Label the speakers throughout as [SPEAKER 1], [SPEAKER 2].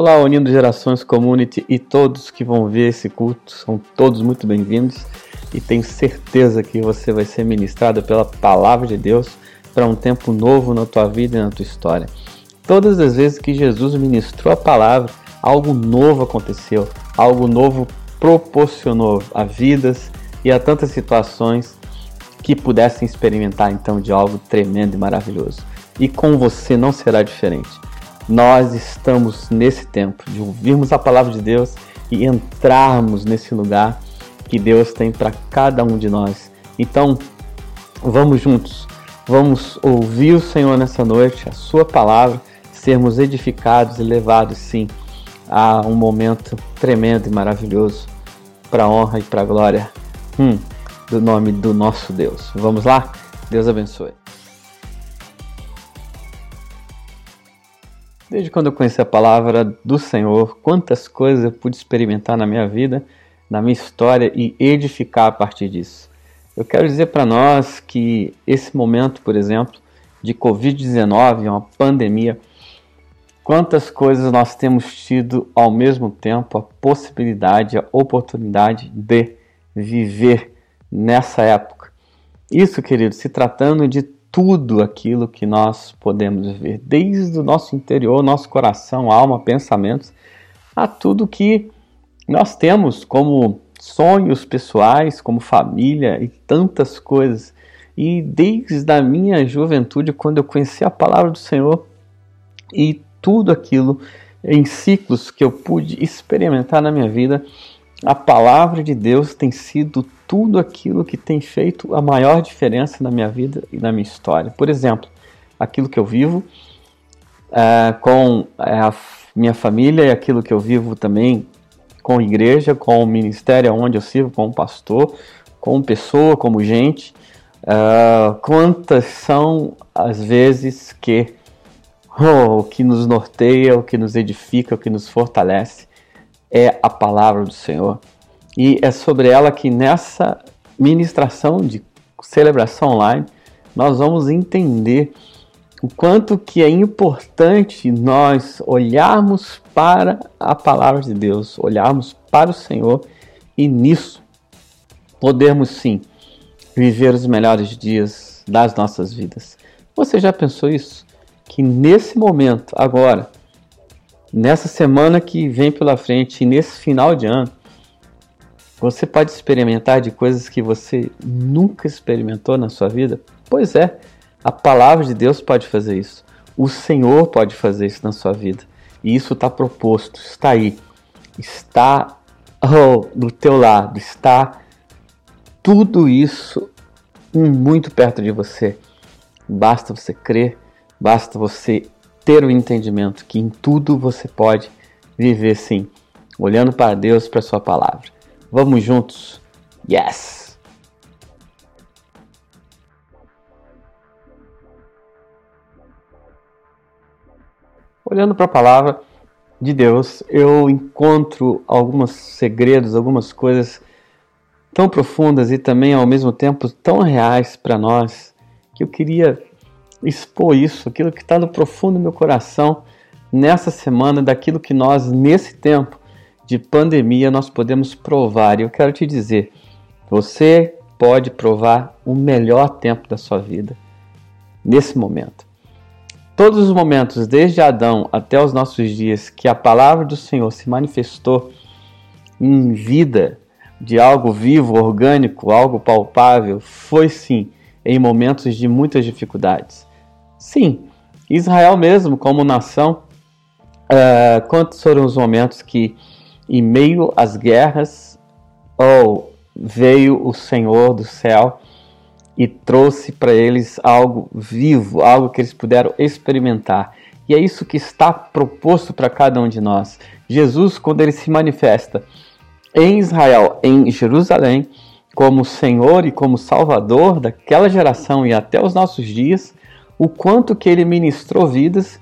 [SPEAKER 1] Olá, Unindo Gerações Community e todos que vão ver esse culto, são todos muito bem-vindos e tenho certeza que você vai ser ministrado pela palavra de Deus para um tempo novo na tua vida e na tua história. Todas as vezes que Jesus ministrou a palavra, algo novo aconteceu, algo novo proporcionou a vidas e a tantas situações que pudessem experimentar então de algo tremendo e maravilhoso. E com você não será diferente nós estamos nesse tempo de ouvirmos a palavra de Deus e entrarmos nesse lugar que Deus tem para cada um de nós. Então, vamos juntos, vamos ouvir o Senhor nessa noite, a Sua palavra, sermos edificados e levados, sim, a um momento tremendo e maravilhoso para a honra e para a glória hum, do nome do nosso Deus. Vamos lá? Deus abençoe. Desde quando eu conheci a palavra do Senhor, quantas coisas eu pude experimentar na minha vida, na minha história e edificar a partir disso. Eu quero dizer para nós que esse momento, por exemplo, de Covid-19, uma pandemia, quantas coisas nós temos tido ao mesmo tempo a possibilidade, a oportunidade de viver nessa época. Isso, querido, se tratando de tudo aquilo que nós podemos ver, desde o nosso interior, nosso coração, alma, pensamentos, a tudo que nós temos como sonhos pessoais, como família e tantas coisas. E desde a minha juventude, quando eu conheci a palavra do Senhor e tudo aquilo em ciclos que eu pude experimentar na minha vida, a palavra de Deus tem sido tudo aquilo que tem feito a maior diferença na minha vida e na minha história. Por exemplo, aquilo que eu vivo é, com é, a minha família e aquilo que eu vivo também com a igreja, com o ministério onde eu sirvo, como pastor, como pessoa, como gente. Uh, quantas são as vezes que oh, o que nos norteia, o que nos edifica, o que nos fortalece é a palavra do Senhor. E é sobre ela que nessa ministração de celebração online nós vamos entender o quanto que é importante nós olharmos para a palavra de Deus, olharmos para o Senhor e nisso podermos sim viver os melhores dias das nossas vidas. Você já pensou isso? Que nesse momento, agora, nessa semana que vem pela frente e nesse final de ano, você pode experimentar de coisas que você nunca experimentou na sua vida? Pois é, a palavra de Deus pode fazer isso. O Senhor pode fazer isso na sua vida. E isso está proposto, está aí. Está oh, do teu lado, está tudo isso muito perto de você. Basta você crer, basta você ter o entendimento que em tudo você pode viver sim, olhando para Deus, para Sua palavra. Vamos juntos? Yes! Olhando para a palavra de Deus, eu encontro alguns segredos, algumas coisas tão profundas e também ao mesmo tempo tão reais para nós que eu queria expor isso, aquilo que está no profundo do meu coração nessa semana, daquilo que nós, nesse tempo de pandemia, nós podemos provar. E eu quero te dizer, você pode provar o melhor tempo da sua vida nesse momento. Todos os momentos, desde Adão até os nossos dias, que a palavra do Senhor se manifestou em vida de algo vivo, orgânico, algo palpável, foi sim em momentos de muitas dificuldades. Sim, Israel mesmo, como nação, uh, quantos foram os momentos que, em meio às guerras, oh, veio o Senhor do céu e trouxe para eles algo vivo, algo que eles puderam experimentar. E é isso que está proposto para cada um de nós. Jesus, quando ele se manifesta em Israel, em Jerusalém, como Senhor e como Salvador daquela geração e até os nossos dias, o quanto que ele ministrou vidas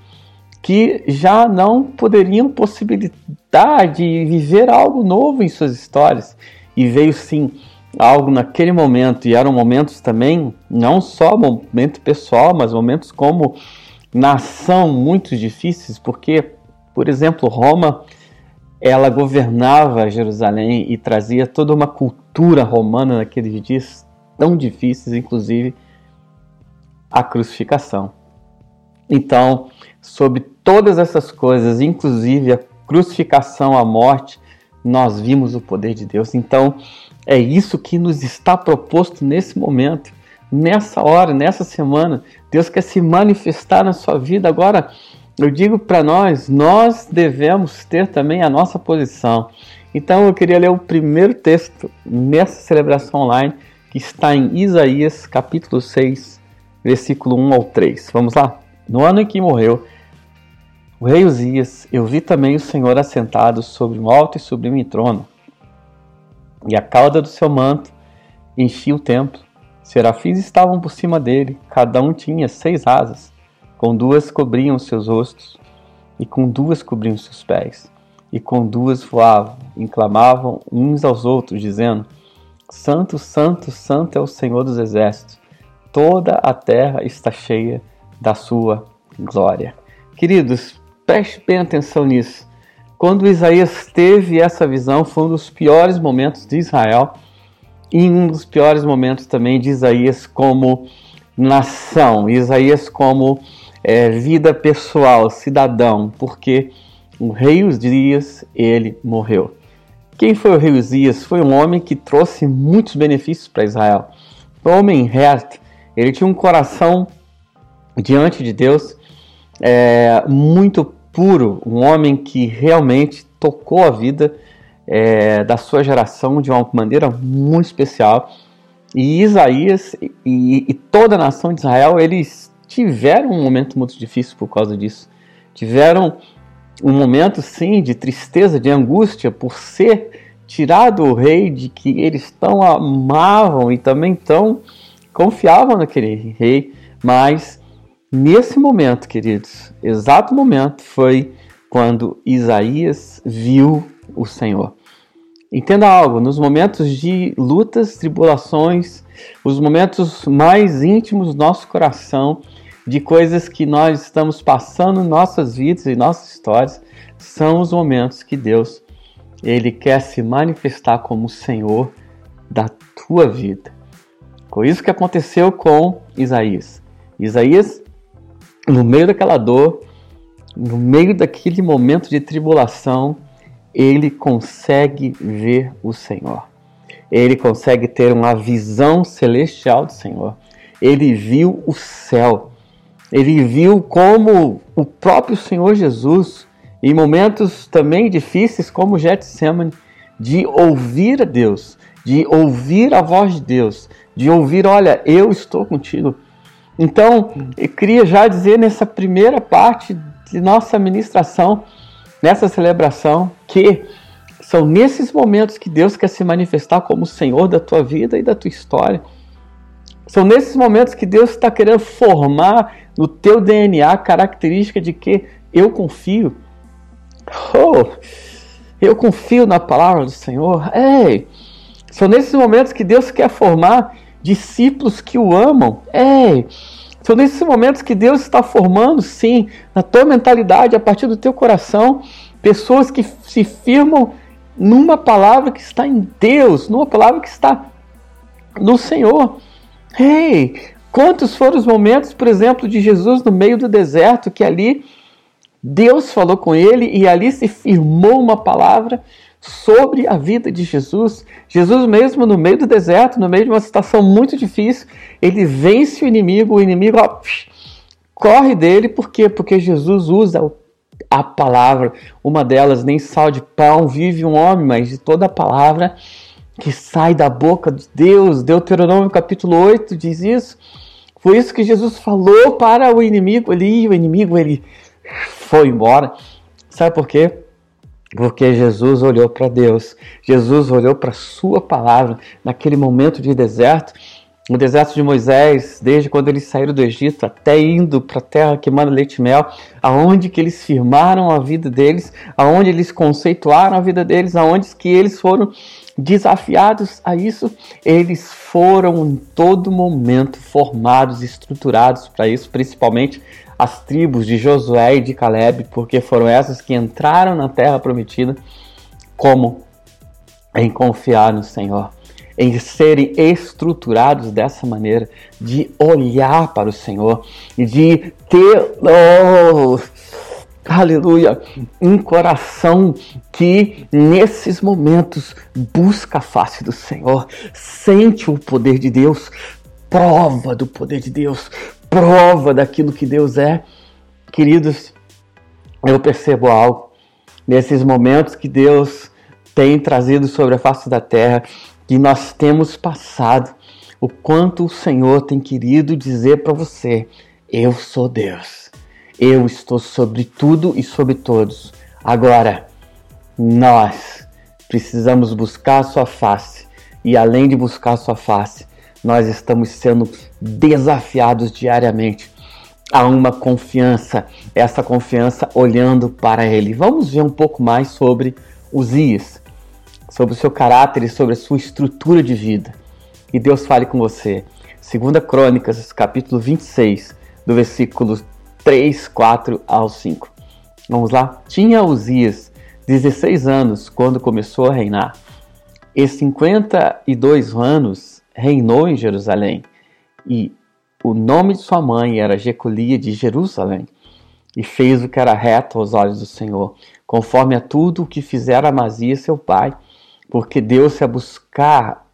[SPEAKER 1] que já não poderiam possibilitar de viver algo novo em suas histórias. E veio sim algo naquele momento, e eram momentos também, não só momento pessoal, mas momentos como nação muito difíceis, porque Por exemplo, Roma, ela governava Jerusalém e trazia toda uma cultura romana naqueles dias tão difíceis, inclusive a crucificação. Então, sobre todas essas coisas, inclusive a crucificação, a morte, nós vimos o poder de Deus. Então, é isso que nos está proposto nesse momento, nessa hora, nessa semana. Deus quer se manifestar na sua vida. Agora, eu digo para nós, nós devemos ter também a nossa posição. Então, eu queria ler o primeiro texto nessa celebração online, que está em Isaías, capítulo 6, versículo 1 ao 3. Vamos lá? No ano em que morreu o rei Uzias, eu vi também o Senhor assentado sobre um alto e sublime trono, e a cauda do seu manto enchia o templo. Serafins estavam por cima dele, cada um tinha seis asas, com duas cobriam seus rostos, e com duas cobriam seus pés, e com duas voavam, e clamavam uns aos outros, dizendo: Santo, Santo, Santo é o Senhor dos Exércitos, toda a terra está cheia da sua glória. Queridos, preste bem atenção nisso. Quando Isaías teve essa visão, foi um dos piores momentos de Israel e um dos piores momentos também de Isaías como nação, Isaías como é, vida pessoal, cidadão, porque o rei Uzias, ele morreu. Quem foi o rei Uzias? Foi um homem que trouxe muitos benefícios para Israel. Foi um homem reto, ele tinha um coração diante de Deus é, muito puro, um homem que realmente tocou a vida é, da sua geração de uma maneira muito especial. E Isaías e, e, toda a nação de Israel, eles tiveram um momento muito difícil por causa disso. Tiveram um momento, sim, de tristeza, de angústia por ser tirado o rei de que eles tão amavam e também tão confiavam naquele rei, mas Nesse momento, queridos, exato momento foi quando Isaías viu o Senhor. Entenda algo, nos momentos de lutas, tribulações, os momentos mais íntimos do nosso coração, de coisas que nós estamos passando em nossas vidas e nossas histórias, são os momentos que Deus ele quer se manifestar como o Senhor da tua vida. Foi isso que aconteceu com Isaías. Isaías no meio daquela dor, no meio daquele momento de tribulação, ele consegue ver o Senhor. Ele consegue ter uma visão celestial do Senhor. Ele viu o céu. Ele viu como o próprio Senhor Jesus, em momentos também difíceis, como Getsemane, de ouvir a Deus, de ouvir a voz de Deus, de ouvir, olha, eu estou contigo. Então, eu queria já dizer nessa primeira parte de nossa ministração, nessa celebração, que são nesses momentos que Deus quer se manifestar como Senhor da tua vida e da tua história. São nesses momentos que Deus está querendo formar no teu DNA a característica de que eu confio. Oh, eu confio na palavra do Senhor. Ei, são nesses momentos que Deus quer formar discípulos que o amam. É, são nesses momentos que Deus está formando, sim, na tua mentalidade, a partir do teu coração, pessoas que se firmam numa palavra que está em Deus, numa palavra que está no Senhor. Ei, quantos foram os momentos, por exemplo, de Jesus no meio do deserto, que ali Deus falou com ele e ali se firmou uma palavra sobre a vida de Jesus. Jesus, mesmo no meio do deserto, no meio de uma situação muito difícil, ele vence o inimigo, o inimigo ó, corre dele, por quê? Porque Jesus usa a palavra. Uma delas, nem sal de pão vive um homem, mas de toda a palavra que sai da boca de Deus. Deuteronômio capítulo 8 diz isso. Foi isso que Jesus falou para o inimigo ali, o inimigo ele foi embora. Sabe por quê? Porque Jesus olhou para Deus, Jesus olhou para Sua palavra naquele momento de deserto, no deserto de Moisés, desde quando eles saíram do Egito até indo para a terra que manda leite e mel, aonde que eles firmaram a vida deles, aonde eles conceituaram a vida deles, aonde que eles foram desafiados a isso, eles foram em todo momento formados, estruturados para isso, principalmente as tribos de Josué e de Caleb, porque foram essas que entraram na terra prometida, como em confiar no Senhor, em serem estruturados dessa maneira, de olhar para o Senhor e de ter, oh, aleluia, um coração que nesses momentos busca a face do Senhor, sente o poder de Deus, prova do poder de Deus, prova daquilo que Deus é. Queridos, eu percebo algo nesses momentos que Deus tem trazido sobre a face da terra, que nós temos passado, o quanto o Senhor tem querido dizer para você: Eu sou Deus, eu estou sobre tudo e sobre todos. Agora, nós precisamos buscar a Sua face, e além de buscar a Sua face, nós estamos sendo desafiados diariamente a uma confiança, essa confiança olhando para Ele. Vamos ver um pouco mais sobre Uzias, sobre o seu caráter e sobre a sua estrutura de vida. Que Deus fale com você. Segunda Crônicas, capítulo 26, do versículo 3, 4 ao 5. Vamos lá? Tinha Uzias 16 anos quando começou a reinar, e 52 anos reinou em Jerusalém, e o nome de sua mãe era Jecolia de Jerusalém, e fez o que era reto aos olhos do Senhor, conforme a tudo o que fizera Amazias seu pai, porque deu-se a buscar,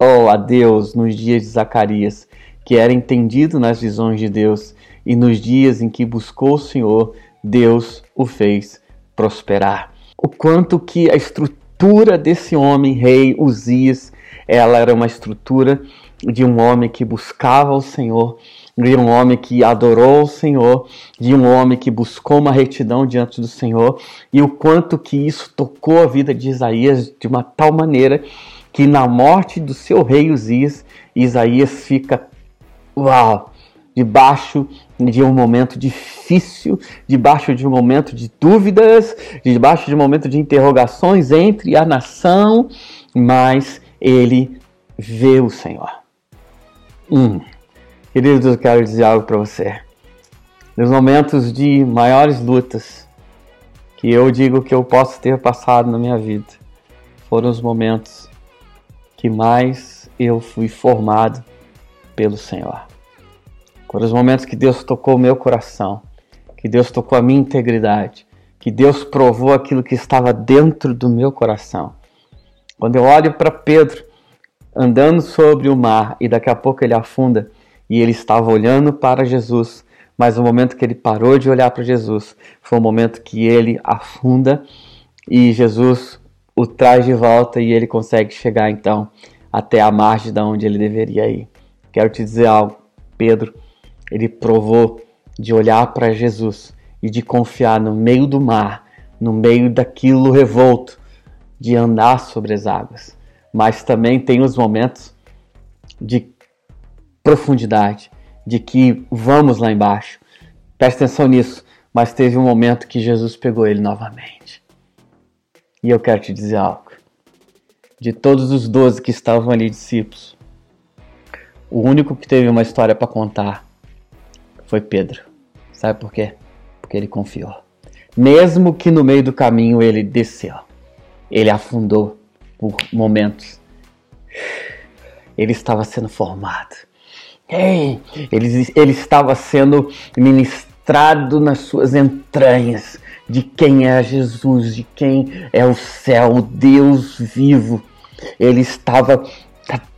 [SPEAKER 1] oh, a Deus nos dias de Zacarias, que era entendido nas visões de Deus, e nos dias em que buscou o Senhor, Deus o fez prosperar. O quanto que a estrutura desse homem, rei Uzias, ela era uma estrutura de um homem que buscava o Senhor, de um homem que adorou o Senhor, de um homem que buscou uma retidão diante do Senhor, e o quanto que isso tocou a vida de Isaías de uma tal maneira que na morte do seu rei Uzias, Isaías fica, uau, debaixo de um momento difícil, debaixo de um momento de dúvidas, debaixo de um momento de interrogações entre a nação, mas ele vê o Senhor. Hum. Queridos, eu quero dizer algo para você. Nos momentos de maiores lutas que eu digo que eu posso ter passado na minha vida, foram os momentos que mais eu fui formado pelo Senhor. Foram os momentos que Deus tocou o meu coração, que Deus tocou a minha integridade, que Deus provou aquilo que estava dentro do meu coração. Quando eu olho para Pedro andando sobre o mar e daqui a pouco ele afunda e ele estava olhando para Jesus, mas o momento que ele parou de olhar para Jesus foi o momento que ele afunda e Jesus o traz de volta e ele consegue chegar então até a margem da onde ele deveria ir. Quero te dizer algo, Pedro, ele provou de olhar para Jesus e de confiar no meio do mar, no meio daquilo revolto, de andar sobre as águas, mas também tem os momentos de profundidade, de que vamos lá embaixo. Preste atenção nisso, mas teve um momento que Jesus pegou ele novamente. E eu quero te dizer algo. De todos os doze que estavam ali discípulos, o único que teve uma história para contar foi Pedro. Sabe por quê? Porque ele confiou. Mesmo que no meio do caminho ele desceu ele afundou por momentos. Ele estava sendo formado. Ei, ele, ele estava sendo ministrado nas suas entranhas de quem é Jesus, de quem é o céu, o Deus vivo. Ele estava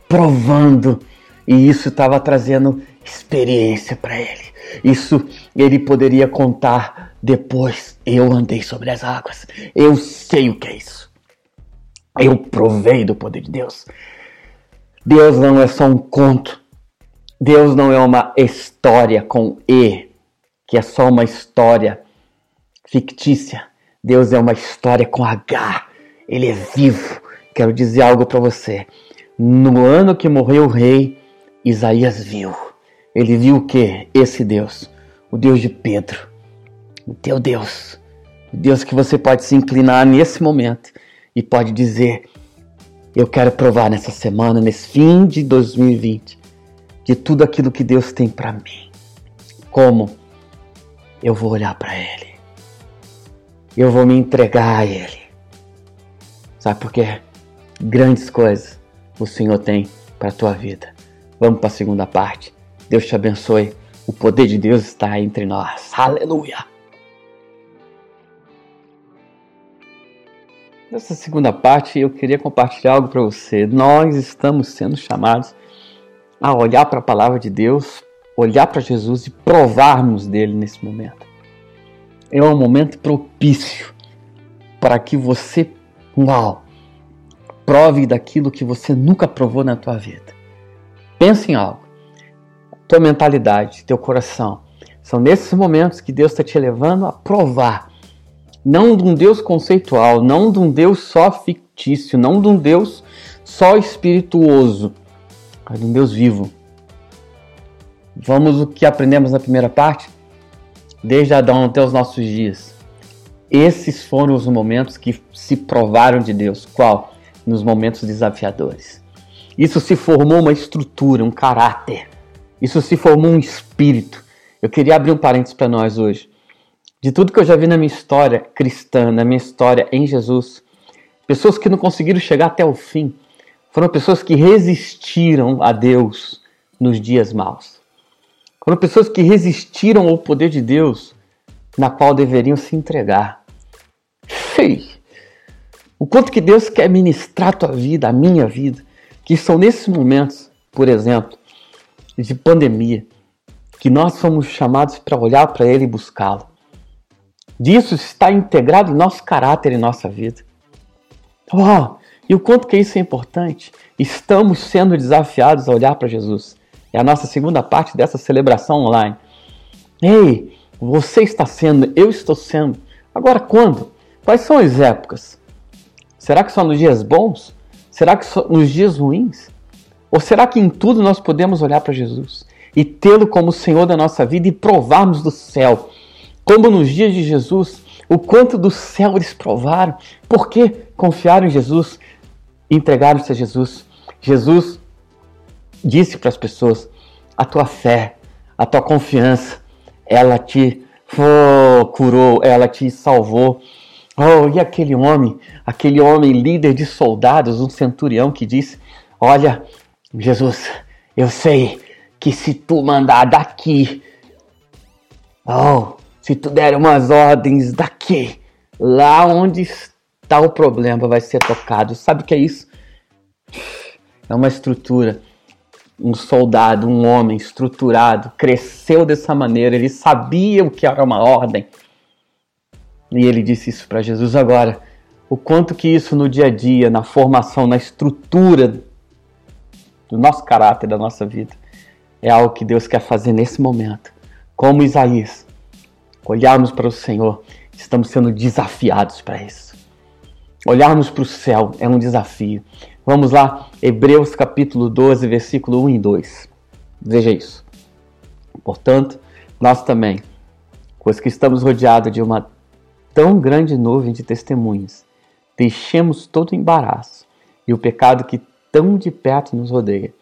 [SPEAKER 1] provando e isso estava trazendo experiência para ele. Isso ele poderia contar depois. Eu andei sobre as águas. Eu sei o que é isso. Eu provei do poder de Deus. Deus não é só um conto. Deus não é uma história com E, que é só uma história fictícia. Deus é uma história com H. Ele é vivo. Quero dizer algo para você. No ano que morreu o rei, Isaías viu. Ele viu o que? Esse Deus, o Deus de Pedro, o teu Deus, o Deus que você pode se inclinar nesse momento e pode dizer: Eu quero provar nessa semana, nesse fim de 2020, de tudo aquilo que Deus tem para mim. Como? eu vou olhar para Ele. Eu vou me entregar a Ele. Sabe por quê? Grandes coisas o Senhor tem para a tua vida. Vamos para a segunda parte. Deus te abençoe. O poder de Deus está entre nós. Aleluia! Nessa segunda parte, eu queria compartilhar algo para você. Nós estamos sendo chamados a olhar para a palavra de Deus, olhar para Jesus e provarmos dele nesse momento. É um momento propício para que você, uau, prove daquilo que você nunca provou na tua vida. Pense em algo. Tua mentalidade, teu coração. São nesses momentos que Deus está te levando a provar não de um Deus conceitual, não de um Deus só fictício, não de um Deus só espirituoso, mas de um Deus vivo. Vamos o que aprendemos na primeira parte? Desde Adão até os nossos dias. Esses foram os momentos que se provaram de Deus. Qual? Nos momentos desafiadores. Isso se formou uma estrutura, um caráter. Isso se formou um espírito. Eu queria abrir um parênteses para nós hoje de tudo que eu já vi na minha história cristã, na minha história em Jesus, pessoas que não conseguiram chegar até o fim, foram pessoas que resistiram a Deus nos dias maus. Foram pessoas que resistiram ao poder de Deus, na qual deveriam se entregar. Fei! O quanto que Deus quer ministrar a tua vida, a minha vida, que são nesses momentos, por exemplo, de pandemia, que nós somos chamados para olhar para Ele e buscá-lo disso está integrado em nosso caráter e nossa vida. Uau! E o quanto que isso é importante? Estamos sendo desafiados a olhar para Jesus. É a nossa segunda parte dessa celebração online. Ei, você está sendo, eu estou sendo. Agora quando? Quais são as épocas? Será que só nos dias bons? Será que só nos dias ruins? Ou será que em tudo nós podemos olhar para Jesus e tê-lo como Senhor da nossa vida e provarmos do céu como nos dias de Jesus, o quanto do céu eles provaram, porque confiaram em Jesus, entregaram-se a Jesus. Jesus disse para as pessoas: a tua fé, a tua confiança, ela te oh, curou, ela te salvou. Oh, e aquele homem, aquele homem líder de soldados, um centurião que disse: Olha, Jesus, eu sei que se tu mandar daqui, oh, se tu der umas ordens daqui, lá onde está o problema vai ser tocado. Sabe o que é isso? É uma estrutura. Um soldado, um homem estruturado, cresceu dessa maneira, ele sabia o que era uma ordem. E ele disse isso para Jesus agora. O quanto que isso no dia a dia, na formação, na estrutura do nosso caráter, da nossa vida, é algo que Deus quer fazer nesse momento. Como Isaías, olharmos para o Senhor, estamos sendo desafiados para isso. Olharmos para o céu é um desafio. Vamos lá, Hebreus capítulo 12, versículo 1 e 2. Veja isso. Portanto, nós também, pois que estamos rodeados de uma tão grande nuvem de testemunhas, deixemos todo o embaraço e o pecado que tão de perto nos rodeia,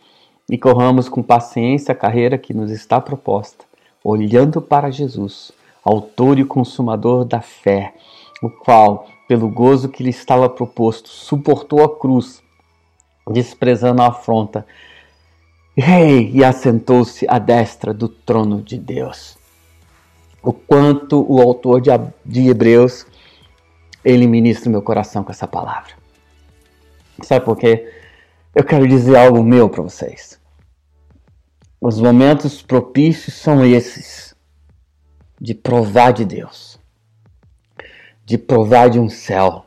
[SPEAKER 1] e corramos com paciência a carreira que nos está proposta, olhando para Jesus, autor e consumador da fé, o qual, pelo gozo que lhe estava proposto, suportou a cruz, desprezando a afronta, Rei, e assentou-se à destra do trono de Deus. O quanto o autor de, Hebreus ele ministra meu coração com essa palavra. Sabe por quê? Eu quero dizer algo meu para vocês. Os momentos propícios são esses de provar de Deus, de provar de um céu,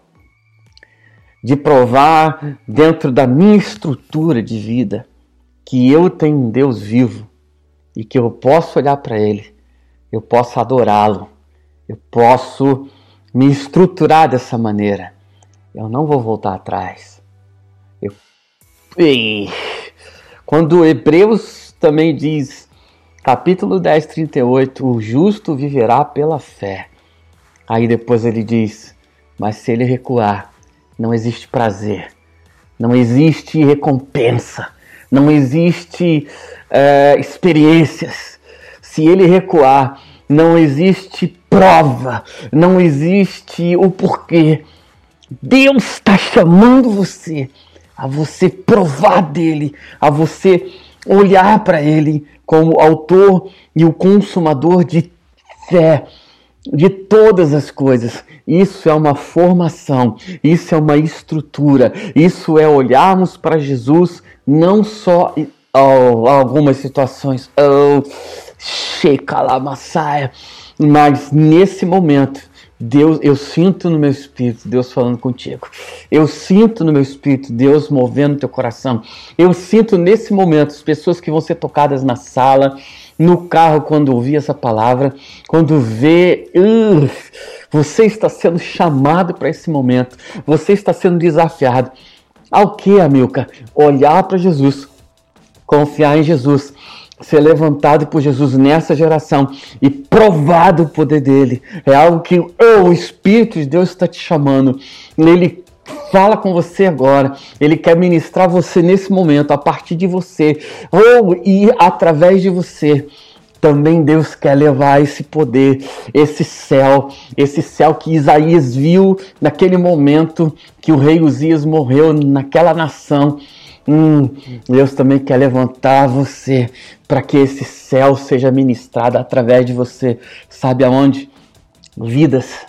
[SPEAKER 1] de provar dentro da minha estrutura de vida que eu tenho um Deus vivo e que eu posso olhar para Ele, eu posso adorá-lo, eu posso me estruturar dessa maneira. Eu não vou voltar atrás. Eu... Quando Hebreus também diz Capítulo 10, 38. O justo viverá pela fé. Aí depois ele diz: Mas se ele recuar, não existe prazer, não existe recompensa, não existe é, experiências. Se ele recuar, não existe prova, não existe o porquê. Deus está chamando você a você provar dele, a você olhar para ele como autor e o consumador de fé de todas as coisas. Isso é uma formação, isso é uma estrutura, isso é olharmos para Jesus não só em oh, algumas situações, oh, mas nesse momento Deus, eu sinto no meu espírito Deus falando contigo. Eu sinto no meu espírito Deus movendo teu coração. Eu sinto nesse momento as pessoas que vão ser tocadas na sala, no carro quando ouvir essa palavra, quando vê, uh, você está sendo chamado para esse momento. Você está sendo desafiado. Ao que, Amilcar? Olhar para Jesus, confiar em Jesus ser levantado por Jesus nessa geração e provado o poder dele. É algo que oh, o Espírito de Deus está te chamando. Ele fala com você agora. Ele quer ministrar você nesse momento, a partir de você, ou e através de você. Também Deus quer levar esse poder, esse céu, esse céu que Isaías viu naquele momento que o rei Uzias morreu naquela nação Hum, Deus também quer levantar você para que esse céu seja ministrado através de você. Sabe aonde? Vidas.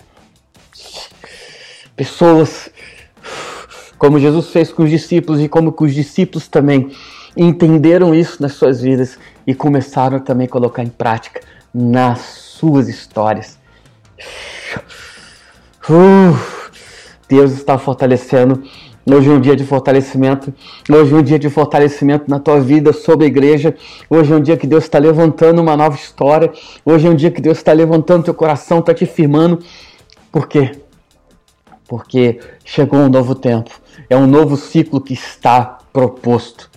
[SPEAKER 1] Pessoas. Como Jesus fez com os discípulos e como os discípulos também entenderam isso nas suas vidas e começaram também a colocar em prática nas suas histórias. Uh, Deus está fortalecendo Hoje é um dia de fortalecimento. Hoje é um dia de fortalecimento na tua vida, sobre a igreja. Hoje é um dia que Deus está levantando uma nova história. Hoje é um dia que Deus está levantando teu coração, está te firmando. Por quê? Porque chegou um novo tempo. É um novo ciclo que está proposto.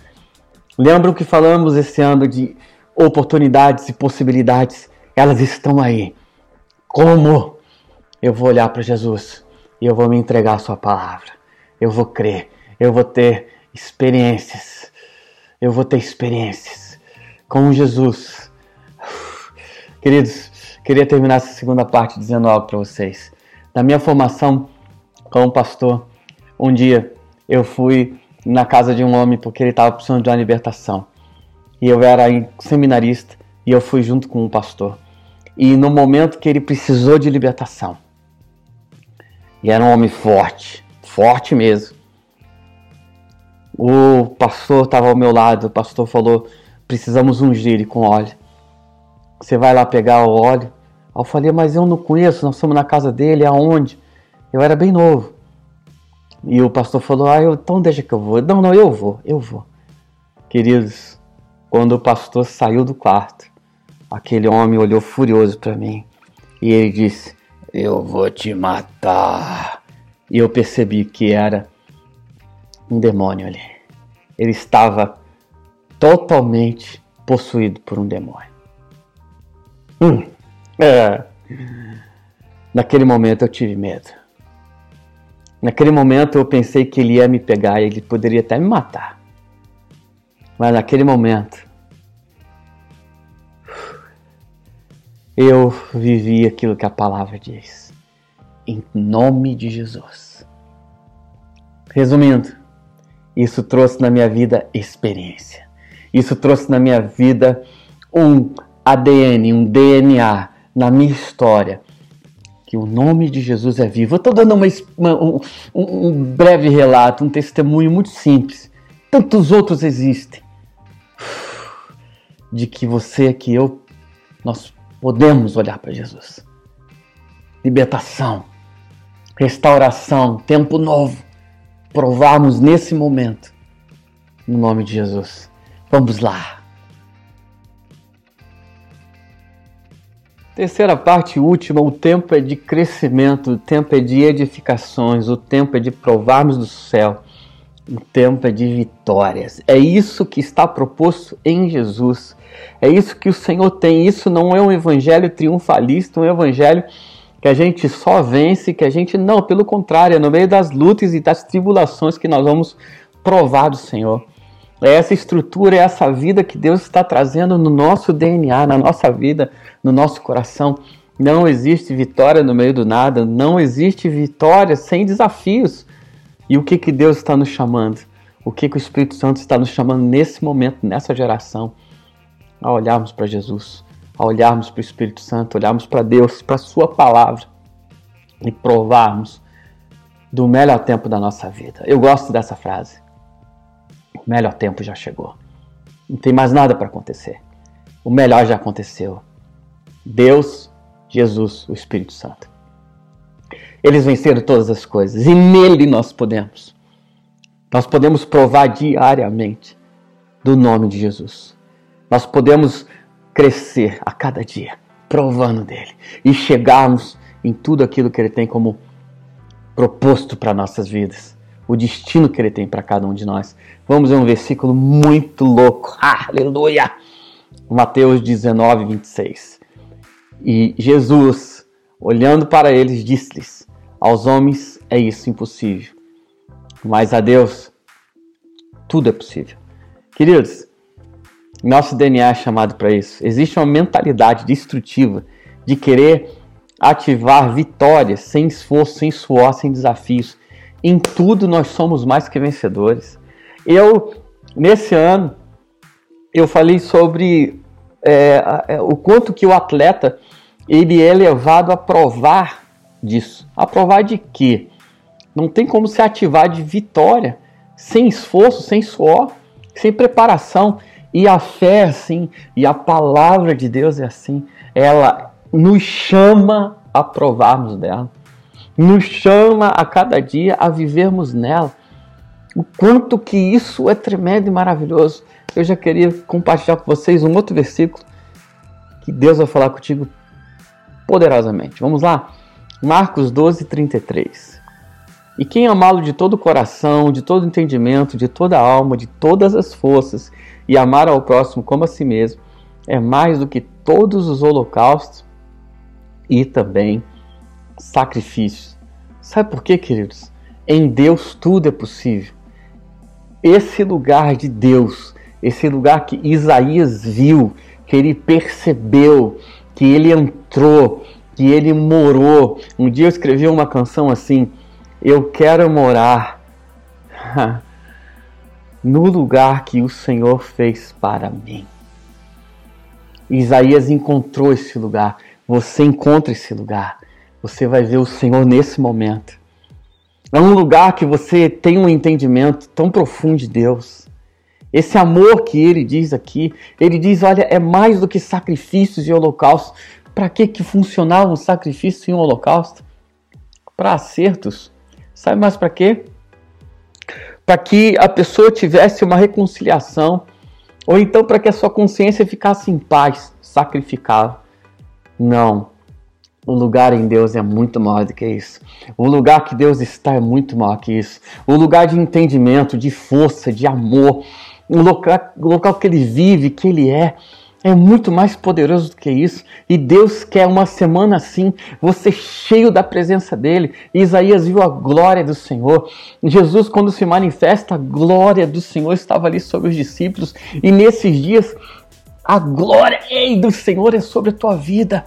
[SPEAKER 1] Lembra o que falamos esse ano de oportunidades e possibilidades? Elas estão aí. Como? Eu vou olhar para Jesus e eu vou me entregar a sua palavra eu vou crer, eu vou ter experiências, eu vou ter experiências com Jesus. Queridos, queria terminar essa segunda parte dizendo algo para vocês. Na minha formação como pastor, um dia eu fui na casa de um homem porque ele estava precisando de uma libertação. E eu era seminarista e eu fui junto com um pastor. E no momento que ele precisou de libertação, e era um homem forte, forte mesmo. O pastor estava ao meu lado, o pastor falou: precisamos ungir ele com óleo. Você vai lá pegar o óleo? Eu falei, mas eu não conheço, nós estamos na casa dele, aonde? Eu era bem novo. E o pastor falou: Ah, eu, então deixa que eu vou. Não, não, eu vou, eu vou. Queridos, quando o pastor saiu do quarto, aquele homem olhou furioso para mim e ele disse: Eu vou te matar. E eu percebi que era um demônio ali. Ele estava totalmente possuído por um demônio. Hum, é. Naquele momento eu tive medo. Naquele momento eu pensei que ele ia me pegar e ele poderia até me matar. Mas naquele momento eu vivi aquilo que a palavra diz em nome de Jesus. Resumindo, isso trouxe na minha vida experiência. Isso trouxe na minha vida um ADN, um DNA na minha história. Que o nome de Jesus é vivo. Eu estou dando uma, uma, um, um breve relato, um testemunho muito simples. Tantos outros existem. De que você, que eu, nós podemos olhar para Jesus. Libertação, restauração, tempo novo, provarmos nesse momento, no nome de Jesus. Vamos lá. Terceira parte última, o tempo é de crescimento, o tempo é de edificações, o tempo é de provarmos do céu, o tempo é de vitórias. É isso que está proposto em Jesus. É isso que o Senhor tem. Isso não é um evangelho triunfalista, um evangelho que a gente só vence, que a gente não, pelo contrário, é no meio das lutas e das tribulações que nós vamos provar do Senhor. É essa estrutura, é essa vida que Deus está trazendo no nosso DNA, na nossa vida, no nosso coração. Não existe vitória no meio do nada, não existe vitória sem desafios. E o que, que Deus está nos chamando? O que, que o Espírito Santo está nos chamando nesse momento, nessa geração? A olharmos para Jesus, a olharmos para o Espírito Santo, olharmos para Deus, para a Sua palavra e provarmos do melhor tempo da nossa vida. Eu gosto dessa frase. O melhor tempo já chegou. Não tem mais nada para acontecer. O melhor já aconteceu. Deus, Jesus, o Espírito Santo. Eles venceram todas as coisas e nele nós podemos. Nós podemos provar diariamente do nome de Jesus. Nós podemos crescer a cada dia, provando dele e chegarmos em tudo aquilo que ele tem como proposto para nossas vidas, o destino que ele tem para cada um de nós. Vamos ver um versículo muito louco. Aleluia! Mateus 19, 26. E Jesus, olhando para eles, disse-lhes: Aos homens é isso impossível, mas a Deus tudo é possível. Queridos, nosso DNA é chamado para isso. Existe uma mentalidade destrutiva de querer ativar vitórias sem esforço, sem suor, sem desafios. Em tudo nós somos mais que vencedores. Eu, nesse ano, eu falei sobre é, é, o quanto que o atleta ele é levado a provar disso. A provar de quê? Não tem como se ativar de vitória sem esforço, sem suor, sem preparação. E a fé é assim, e a palavra de Deus é assim. Ela nos chama a provarmos dela, nos chama a cada dia a vivermos nela. O quanto que isso é tremendo e maravilhoso. Eu já queria compartilhar com vocês um outro versículo que Deus vai falar contigo poderosamente. Vamos lá? Marcos 12, 33. E quem amá-lo de todo o coração, de todo entendimento, de toda a alma, de todas as forças, e amar ao próximo como a si mesmo, é mais do que todos os holocaustos e também sacrifícios. Sabe por quê, queridos? Em Deus tudo é possível. Esse lugar de Deus, esse lugar que Isaías viu, que ele percebeu, que ele entrou, que ele morou. Um dia eu escrevi uma canção assim: Eu quero morar no lugar que o Senhor fez para mim. Isaías encontrou esse lugar. Você encontra esse lugar. Você vai ver o Senhor nesse momento. É um lugar que você tem um entendimento tão profundo de Deus. Esse amor que ele diz aqui, ele diz: olha, é mais do que sacrifícios e holocaustos. Para que, que funcionava um sacrifício e um holocausto? Para acertos. Sabe mais para quê? Para que a pessoa tivesse uma reconciliação, ou então para que a sua consciência ficasse em paz, sacrificava. Não. O lugar em Deus é muito maior do que isso. O lugar que Deus está é muito maior que isso. O lugar de entendimento, de força, de amor. O local, o local que ele vive, que ele é, é muito mais poderoso do que isso. E Deus quer uma semana assim, você cheio da presença dele. Isaías viu a glória do Senhor. Jesus, quando se manifesta, a glória do Senhor estava ali sobre os discípulos. E nesses dias, a glória ei, do Senhor é sobre a tua vida,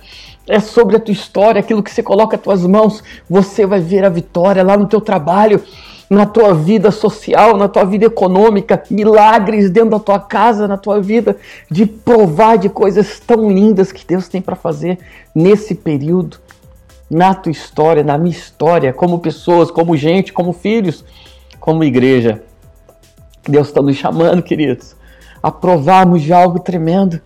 [SPEAKER 1] é sobre a tua história, aquilo que você coloca as tuas mãos, você vai ver a vitória lá no teu trabalho, na tua vida social, na tua vida econômica, milagres dentro da tua casa, na tua vida, de provar de coisas tão lindas que Deus tem para fazer nesse período, na tua história, na minha história, como pessoas, como gente, como filhos, como igreja. Deus está nos chamando, queridos a provarmos de algo tremendo.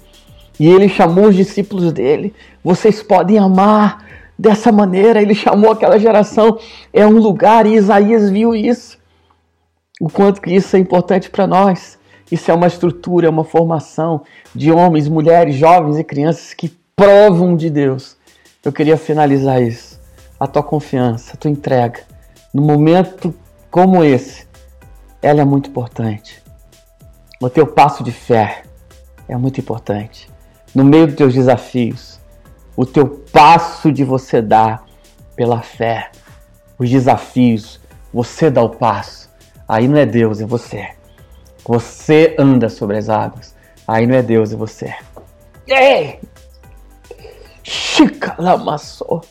[SPEAKER 1] E ele chamou os discípulos dele. Vocês podem amar dessa maneira. Ele chamou aquela geração. É um lugar e Isaías viu isso. O quanto que isso é importante para nós. Isso é uma estrutura, é uma formação de homens, mulheres, jovens e crianças que provam de Deus. Eu queria finalizar isso. A tua confiança, a tua entrega, no momento como esse, ela é muito importante. O teu passo de fé é muito importante. No meio dos teus desafios, o teu passo de você dar pela fé, os desafios, você dá o passo. Aí não é Deus, é você. Você anda sobre as águas. Aí não é Deus, é você. Ei! Chica lamaçou.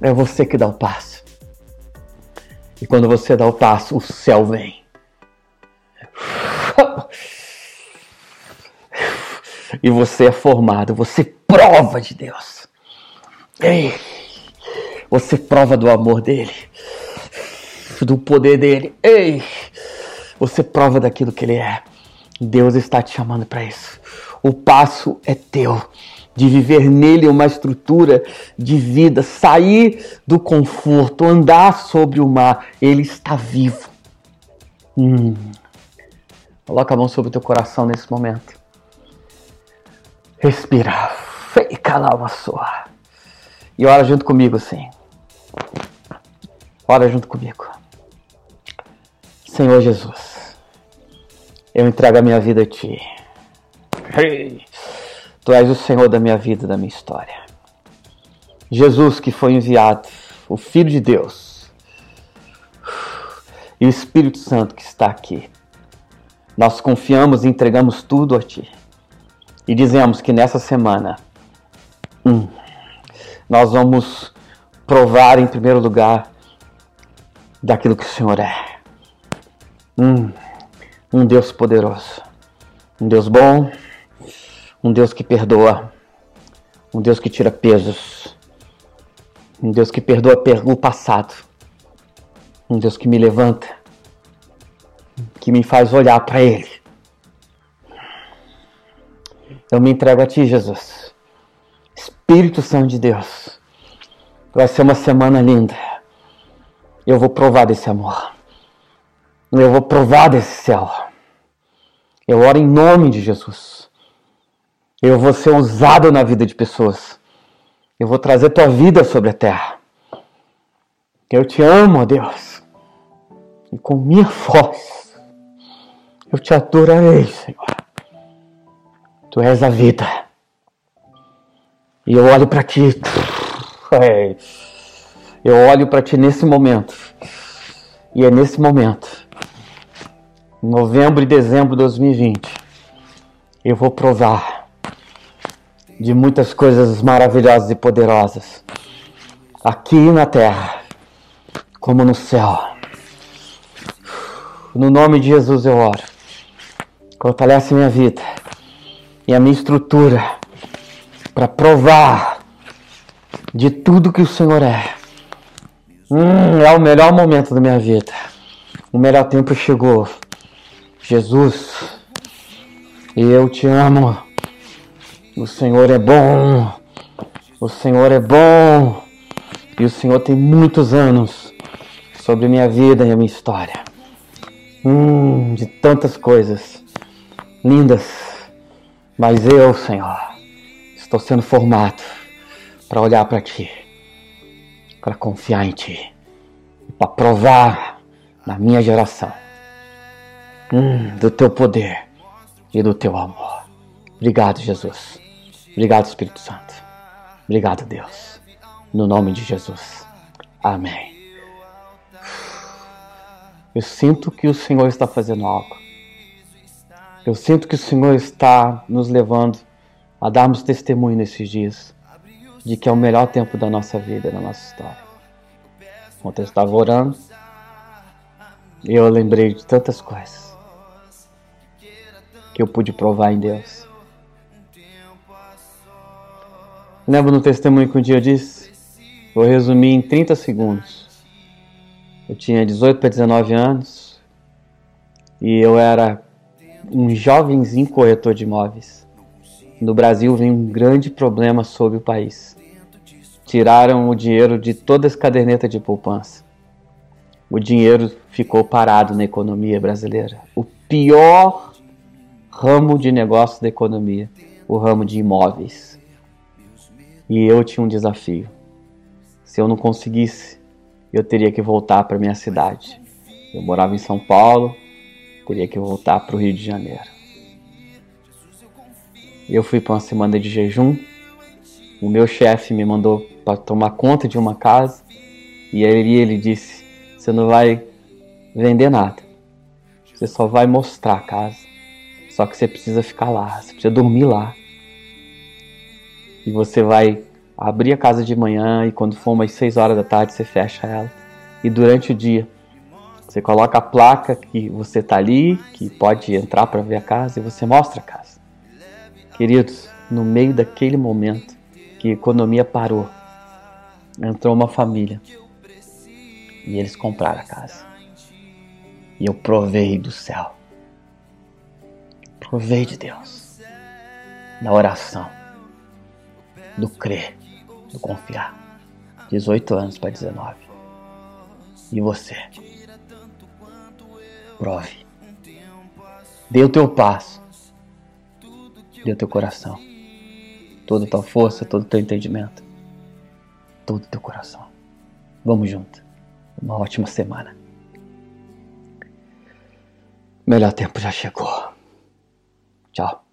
[SPEAKER 1] É você que dá o passo. E quando você dá o passo, o céu vem. E você é formado, você prova de Deus. Ei! Você prova do amor dele, do poder dele. Ei! Você prova daquilo que ele é. Deus está te chamando para isso. O passo é teu de viver nele uma estrutura de vida, sair do conforto, andar sobre o mar. Ele está vivo. Hum. Coloca a mão sobre o teu coração nesse momento. Respira. Lá uma sua. E ora junto comigo assim. Ora junto comigo. Senhor Jesus, eu entrego a minha vida a Ti. Tu és o Senhor da minha vida, da minha história. Jesus que foi enviado, o Filho de Deus, e o Espírito Santo que está aqui. Nós confiamos e entregamos tudo a Ti. E dizemos que nessa semana hum, nós vamos provar em primeiro lugar daquilo que o Senhor é. Hum, um Deus poderoso, um Deus bom, um Deus que perdoa, um Deus que tira pesos, um Deus que perdoa o passado, um Deus que me levanta, que me faz olhar para Ele. Eu me entrego a Ti, Jesus. Espírito Santo de Deus Vai ser uma semana linda. Eu vou provar desse amor. Eu vou provar desse céu. Eu oro em nome de Jesus. Eu vou ser usado na vida de pessoas. Eu vou trazer tua vida sobre a terra. Eu te amo, ó Deus. E com minha voz, eu te adorarei, Senhor. Tu és a vida. E eu olho para ti. É, eu olho para ti nesse momento. E é nesse momento, novembro e dezembro de 2020, eu vou provar de muitas coisas maravilhosas e poderosas, aqui na terra, como no céu. No nome de Jesus eu oro. Fortalece minha vida e a minha estrutura para provar de tudo que o Senhor é. Hum, é o melhor momento da minha vida. O melhor tempo chegou. Jesus, eu te amo. O Senhor é bom. O Senhor é bom. E o Senhor tem muitos anos sobre minha vida e a minha história. Hum, de tantas coisas lindas. Mas eu, Senhor, estou sendo formado para olhar para ti, para confiar em ti, para provar na minha geração hum, do teu poder e do teu amor. Obrigado, Jesus. Obrigado, Espírito Santo. Obrigado, Deus. No nome de Jesus. Amém. Eu sinto que o Senhor está fazendo algo. Eu sinto que o Senhor está nos levando a darmos testemunho nesses dias de que é o melhor tempo da nossa vida, da nossa história. Ontem eu estava orando e eu lembrei de tantas coisas que eu pude provar em Deus. Lembro no testemunho que um dia eu disse? Vou resumir em 30 segundos. Eu tinha 18 para 19 anos e eu era um jovenzinho corretor de imóveis. No Brasil vem um grande problema sobre o país. Tiraram o dinheiro de todas as cadernetas de poupança. O dinheiro ficou parado na economia brasileira. O pior ramo de negócio da economia, o ramo de imóveis. E eu tinha um desafio. Se eu não conseguisse, eu teria que voltar para minha cidade. Eu morava em São Paulo, teria que voltar para o Rio de Janeiro. Eu fui para uma semana de jejum. O meu chefe me mandou para tomar conta de uma casa e aí ele disse: "Você não vai vender nada. Você só vai mostrar a casa. Só que você precisa ficar lá, você precisa dormir lá. E você vai abrir a casa de manhã e quando for umas 6 horas da tarde você fecha ela. E durante o dia você coloca a placa que você está ali, que pode entrar para ver a casa e você mostra a casa. Queridos, no meio daquele momento que a economia parou, entrou uma família e eles compraram a casa. E eu provei do céu. Provei de Deus. Da oração. Do crer. Do confiar. 18 anos para 19. E você? Prove. Dê o teu passo. Dê o teu coração. Toda a tua força, todo o teu entendimento. Todo o teu coração. Vamos junto. Uma ótima semana. Melhor tempo já chegou. Tchau.